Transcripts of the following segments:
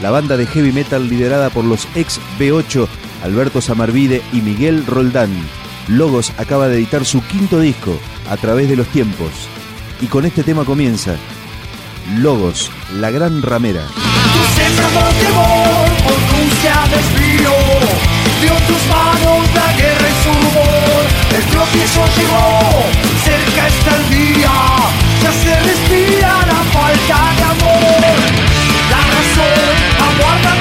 la banda de heavy metal liderada por los ex B8 Alberto Samarvide y Miguel Roldán. Logos acaba de editar su quinto disco, A través de los tiempos. Y con este tema comienza Logos, la gran ramera. Cerca está el día Ya se la falta de amor La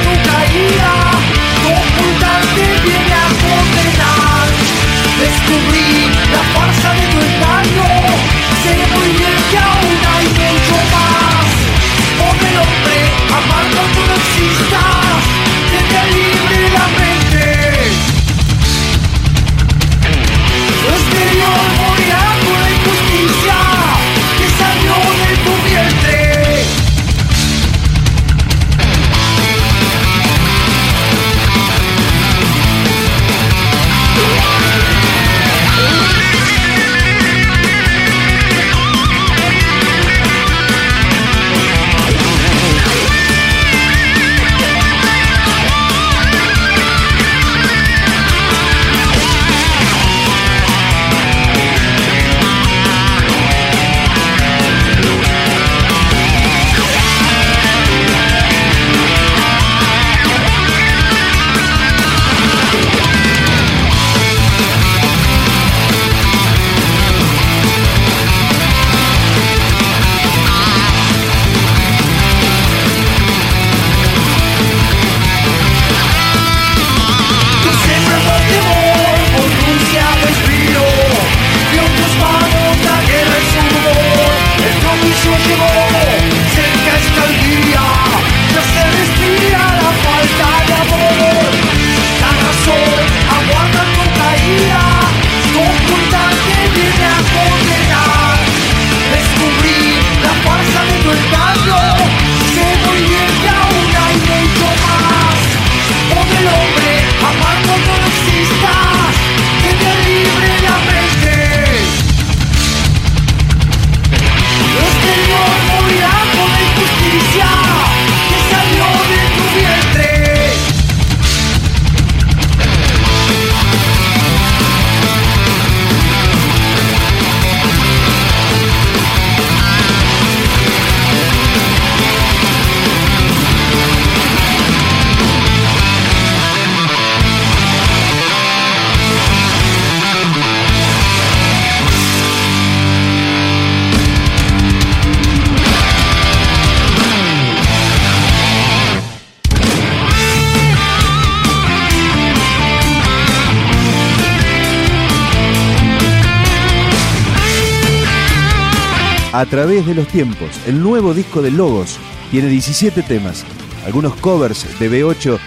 A través de los tiempos, el nuevo disco de Logos tiene 17 temas, algunos covers de B8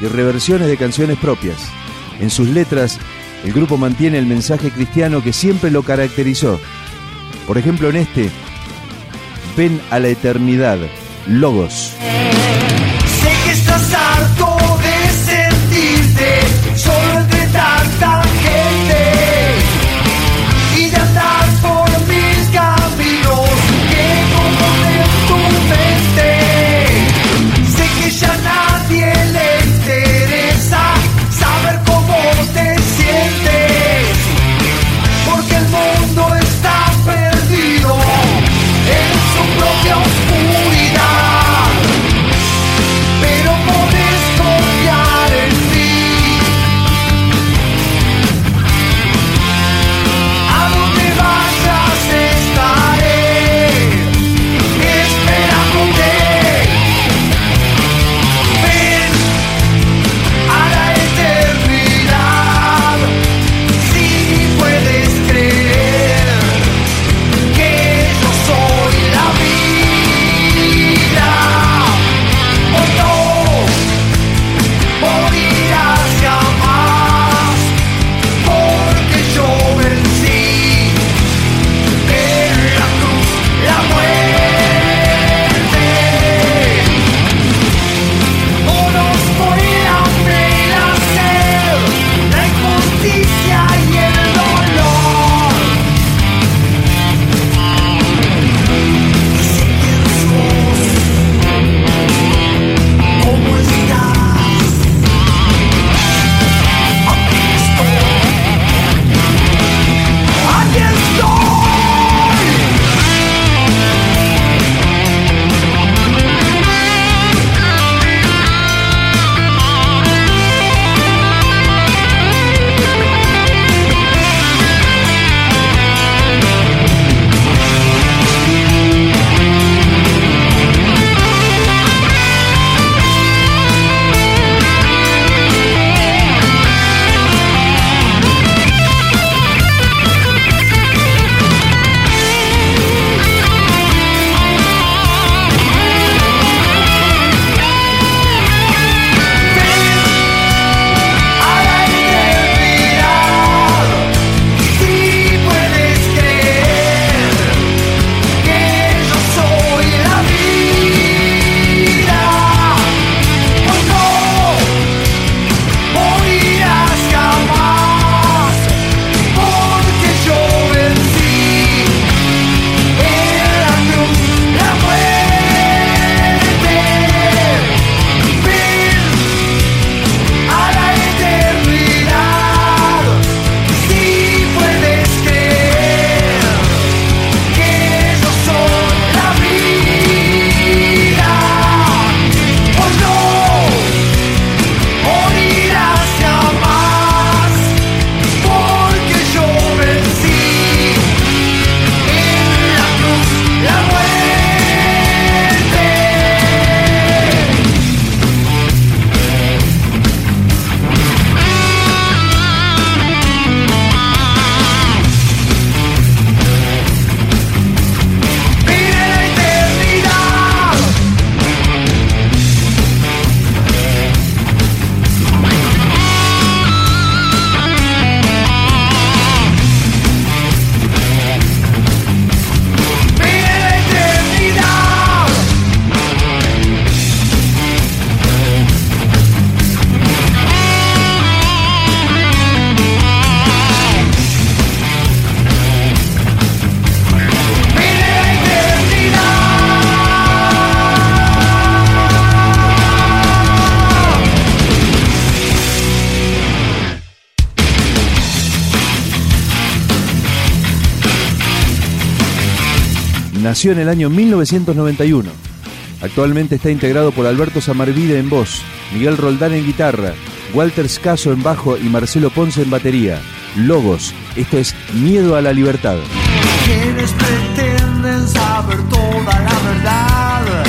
y reversiones de canciones propias. En sus letras, el grupo mantiene el mensaje cristiano que siempre lo caracterizó. Por ejemplo, en este, ven a la eternidad, Logos. Sé que estás harto Nació en el año 1991. Actualmente está integrado por Alberto Samarvide en voz, Miguel Roldán en guitarra, Walter Scaso en bajo y Marcelo Ponce en batería. Logos, esto es Miedo a la Libertad. Quienes pretenden saber toda la verdad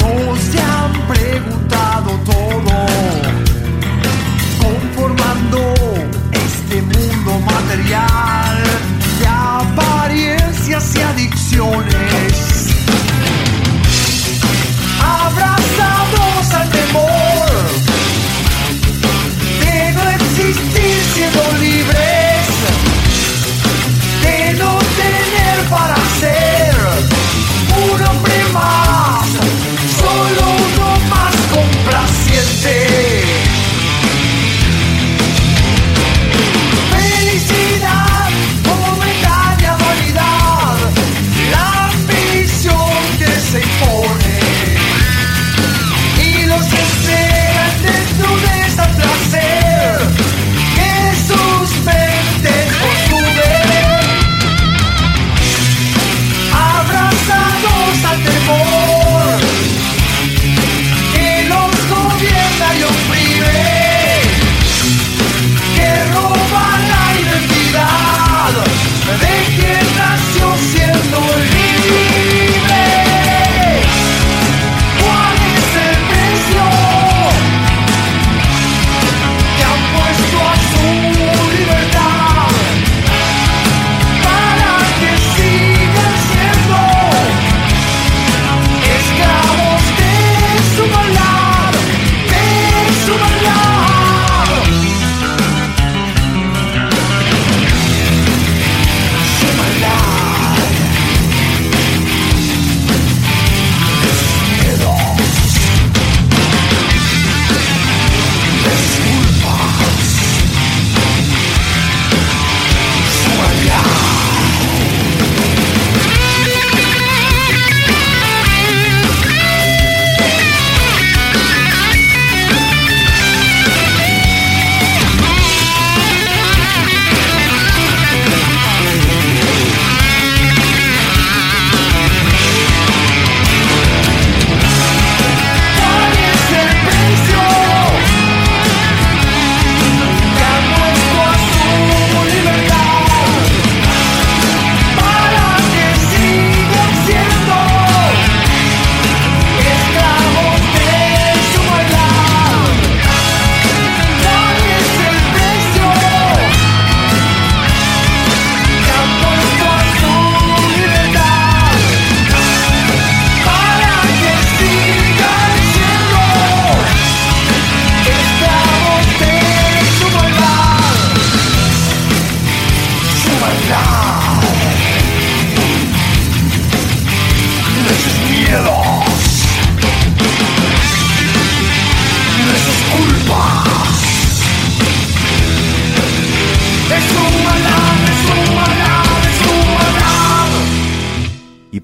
no se han preguntado todo, conformando este mundo material de apariencias y adicciones.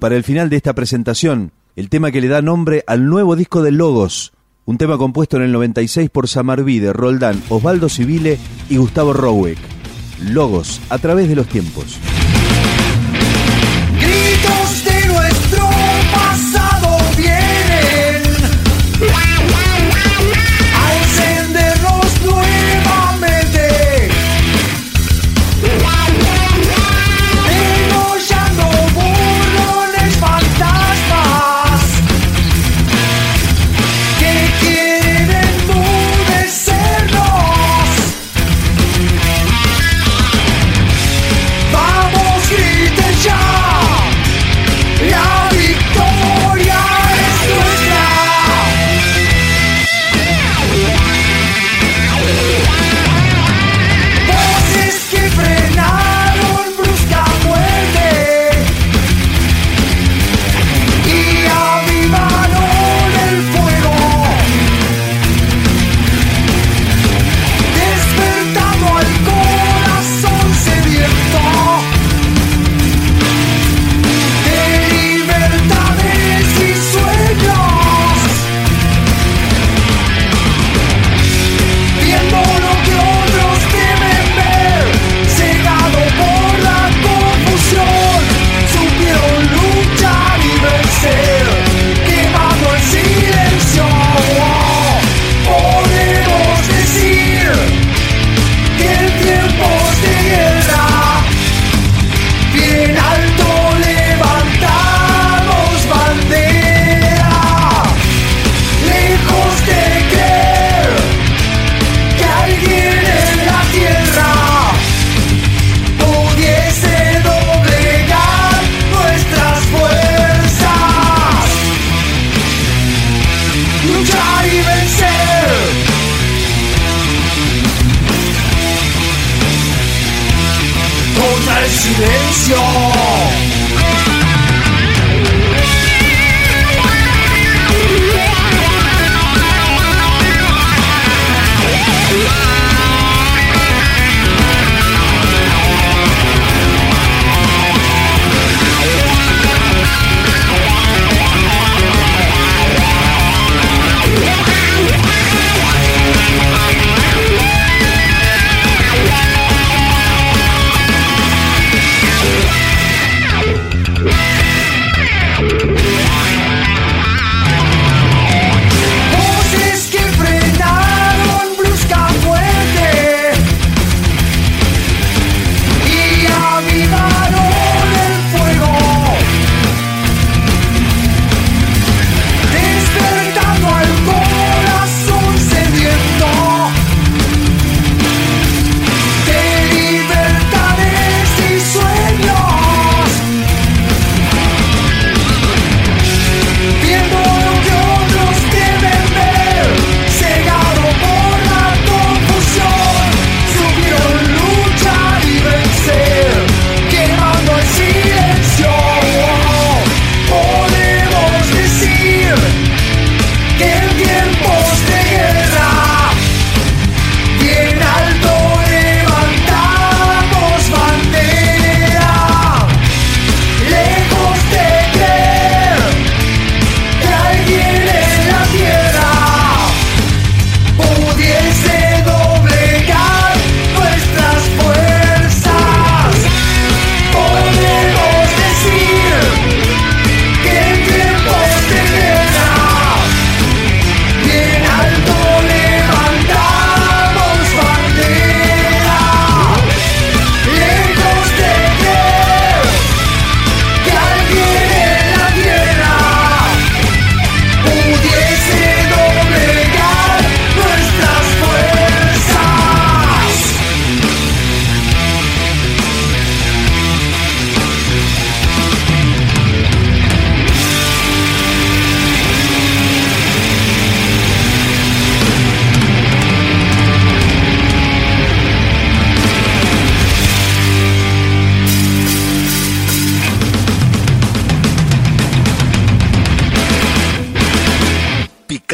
Para el final de esta presentación, el tema que le da nombre al nuevo disco de Logos, un tema compuesto en el 96 por Samarvide, Roldán, Osvaldo Civile y Gustavo Roweck. Logos, a través de los tiempos.